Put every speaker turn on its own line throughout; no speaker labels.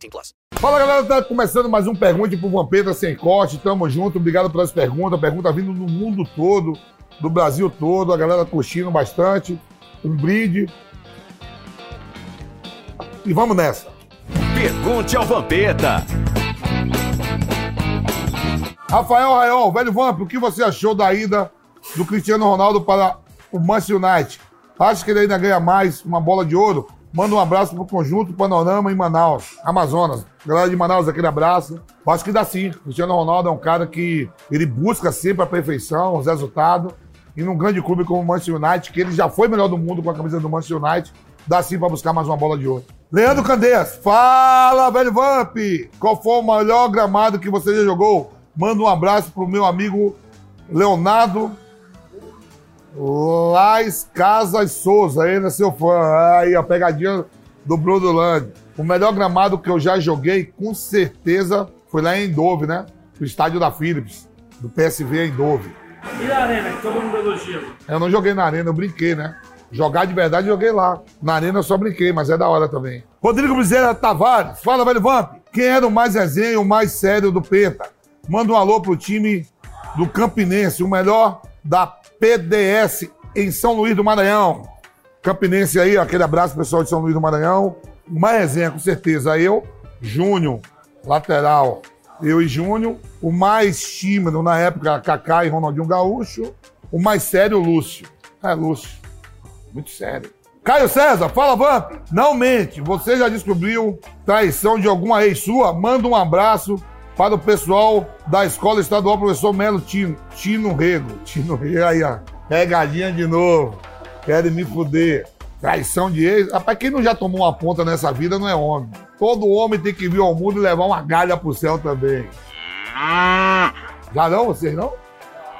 18 plus.
Fala galera, tá começando mais um Pergunte pro Vampeta Sem Corte. Tamo junto, obrigado pelas perguntas. Pergunta vindo do mundo todo, do Brasil todo, a galera curtindo bastante. Um brinde. E vamos nessa.
Pergunte ao Vampeta.
Rafael Raiol, velho Vamp, o que você achou da ida do Cristiano Ronaldo para o Manchester United? Acha que ele ainda ganha mais uma bola de ouro? Manda um abraço pro conjunto Panorama em Manaus, Amazonas. Galera de Manaus, aquele abraço. Acho que dá sim. Cristiano Ronaldo é um cara que ele busca sempre a perfeição, os resultados. E num grande clube como o Manchester United, que ele já foi melhor do mundo com a camisa do Manchester United, dá sim para buscar mais uma bola de ouro. Leandro Candeias, fala, velho Vamp! Qual foi o melhor gramado que você já jogou? Manda um abraço pro meu amigo Leonardo Lais Casas Souza, ele é seu fã. Aí, a pegadinha do Bruno Land. O melhor gramado que eu já joguei, com certeza, foi lá em Dove, né? O estádio da Philips, do PSV em Dove.
E na arena, que todo mundo elogia?
Eu não joguei na arena, eu brinquei, né? Jogar de verdade, eu joguei lá. Na arena eu só brinquei, mas é da hora também. Rodrigo Bezerra Tavares, fala, velho Vamp. Quem era o mais resenha e o mais sério do Penta? Manda um alô pro time do Campinense, o melhor da PDS em São Luís do Maranhão. Campinense aí, aquele abraço pessoal de São Luís do Maranhão. Uma resenha, com certeza. Eu, Júnior, lateral. Eu e Júnior. O mais tímido na época, Kaká e Ronaldinho Gaúcho. O mais sério, Lúcio. É, Lúcio. Muito sério. Caio César, fala, Vamp. Não mente. Você já descobriu traição de alguma ex sua? Manda um abraço para o pessoal da Escola Estadual Professor Melo Tino, Tino Rego. Tino Rego, aí, ó. Pegadinha de novo. Querem me fuder. Traição de ex. Rapaz, quem não já tomou uma ponta nessa vida não é homem. Todo homem tem que vir ao mundo e levar uma galha pro céu também. Já não, vocês não?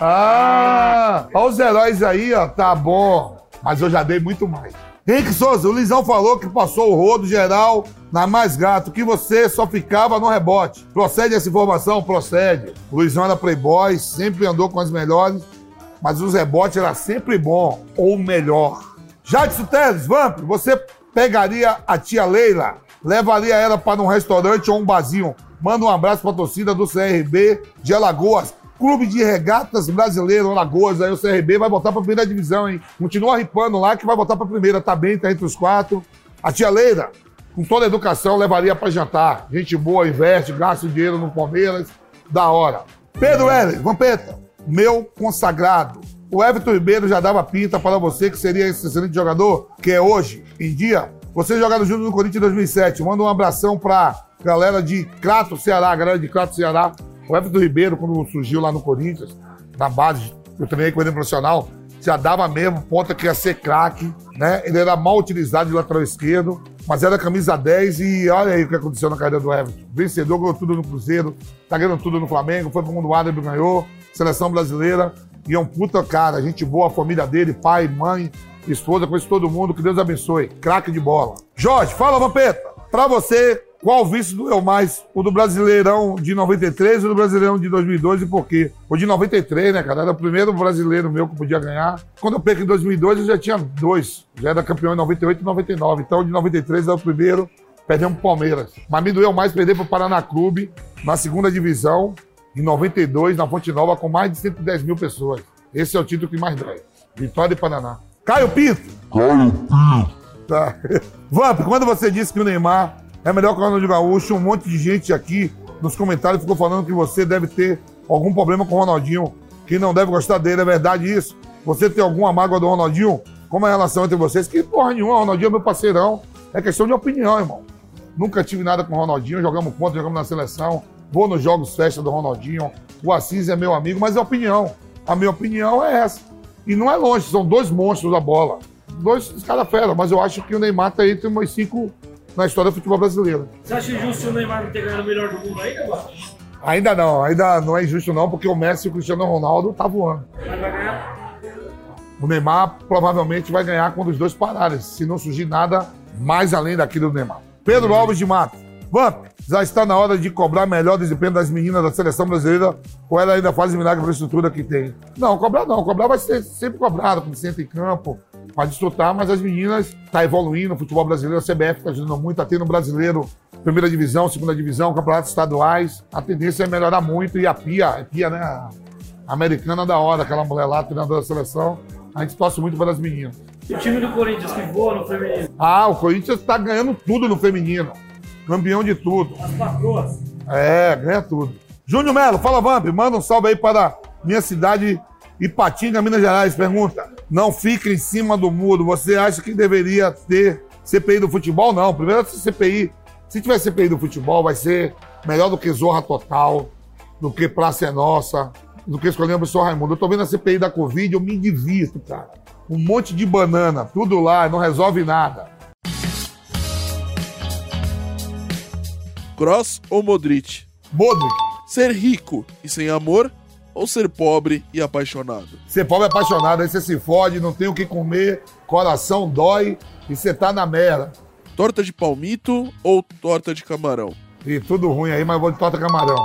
Ah! Olha os heróis aí, ó. Tá bom. Mas eu já dei muito mais. Henrique Souza, o Lisão falou que passou o rodo geral na Mais Gato, que você só ficava no rebote. Procede essa informação? Procede. Luizão era playboy, sempre andou com as melhores, mas os rebotes era sempre bom, ou melhor. Jadson Teles, Vamp, você pegaria a tia Leila, levaria ela para um restaurante ou um barzinho. Manda um abraço para a torcida do CRB de Alagoas. Clube de Regatas Brasileiro, Alagoas, aí o CRB vai voltar para a primeira divisão, hein? Continua ripando lá que vai voltar para a primeira, tá bem, tá entre os quatro. A tia Leila, com toda a educação, levaria para jantar. Gente boa, investe, gasta dinheiro no Palmeiras, da hora. Pedro Heller, Vampeta, meu consagrado. O Everton Ribeiro já dava pinta para você que seria esse excelente jogador, que é hoje, em dia. Você jogaram junto no Corinthians em 2007. Manda um abração pra galera de Crato, Ceará, galera de Crato, Ceará. O Everton Ribeiro, quando surgiu lá no Corinthians, na base, eu treinei com ele no profissional, já dava mesmo ponta que ia ser craque, né? Ele era mal utilizado de lateral esquerdo, mas era camisa 10 e olha aí o que aconteceu na carreira do Everton. Vencedor, ganhou tudo no Cruzeiro, tá ganhando tudo no Flamengo, foi pro mundo árabe, ganhou, seleção brasileira, e é um puta cara, gente boa, a família dele, pai, mãe, esposa, conhece todo mundo, que Deus abençoe. Craque de bola. Jorge, fala, Vampeta. Pra você, qual vice doeu mais? O do Brasileirão de 93 ou do Brasileirão de 2002 e por quê? O de 93, né, cara? Era o primeiro brasileiro meu que podia ganhar. Quando eu perco em 2002, eu já tinha dois. Já era campeão em 98 e 99. Então, o de 93 era o primeiro. Perdemos pro Palmeiras. Mas me doeu mais perder pro Paraná Clube, na segunda divisão, em 92, na Fonte Nova, com mais de 110 mil pessoas. Esse é o título que mais dói. Vitória de Paraná. Caio Pinto. Caio Pinto. Tá. Vamp, quando você disse que o Neymar é melhor que o Ronaldinho Gaúcho, um monte de gente aqui nos comentários ficou falando que você deve ter algum problema com o Ronaldinho, que não deve gostar dele. É verdade isso? Você tem alguma mágoa do Ronaldinho? Como é a relação entre vocês? Que porra nenhuma, o Ronaldinho é meu parceirão. É questão de opinião, irmão. Nunca tive nada com o Ronaldinho, jogamos contra, jogamos na seleção. Vou nos jogos festa do Ronaldinho. O Assis é meu amigo, mas é opinião. A minha opinião é essa. E não é longe, são dois monstros da bola. Dois caras fera, mas eu acho que o Neymar tá entre umas cinco na história do futebol brasileiro.
Você acha justo o Neymar não ter ganhado o melhor do mundo aí, mano?
Ainda não, ainda não é injusto não, porque o Messi e o Cristiano Ronaldo tá voando.
Mas vai ganhar?
O Neymar provavelmente vai ganhar quando os dois pararem, se não surgir nada mais além daquilo do Neymar. Pedro Alves de Mato. Vamp, já está na hora de cobrar melhor desempenho das meninas da seleção brasileira ou ela ainda faz milagre pela estrutura que tem? Não, cobrar não. Cobrar vai ser sempre cobrado, quando senta em campo, para desfrutar, mas as meninas tá evoluindo, o futebol brasileiro, a CBF está ajudando muito, tá tendo brasileiro, primeira divisão, segunda divisão, campeonatos estaduais. A tendência é melhorar muito e a Pia, a Pia, né? A americana da hora, aquela mulher lá, treinadora da seleção. A gente torce muito pelas meninas.
O time do Corinthians que voa no feminino.
Ah, o Corinthians está ganhando tudo no feminino. Campeão de tudo.
As patroas.
É, ganha tudo. Júnior Melo, fala Vamp, manda um salve aí para minha cidade Ipatinga, Minas Gerais. Pergunta: Não fica em cima do muro. Você acha que deveria ter CPI do futebol? Não. Primeiro CPI. Se tiver CPI do futebol, vai ser melhor do que Zorra Total, do que Praça é Nossa, do que escolhendo o professor Raimundo. Eu tô vendo a CPI da Covid, eu me divirto, cara. Um monte de banana, tudo lá, não resolve nada.
Cross ou Modric?
Modric,
Ser rico e sem amor ou ser pobre e apaixonado?
Ser pobre é apaixonado, aí você se fode, não tem o que comer, coração dói e você tá na merda.
Torta de palmito ou torta de camarão?
E tudo ruim aí, mas vou de torta camarão.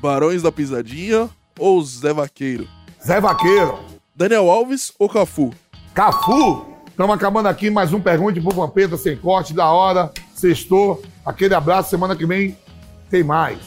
Barões da Pisadinha ou Zé Vaqueiro?
Zé Vaqueiro,
Daniel Alves ou Cafu?
Cafu. Estamos acabando aqui mais um Pergunte pro Vampeta sem corte, da hora. Sextou. Aquele abraço, semana que vem tem mais.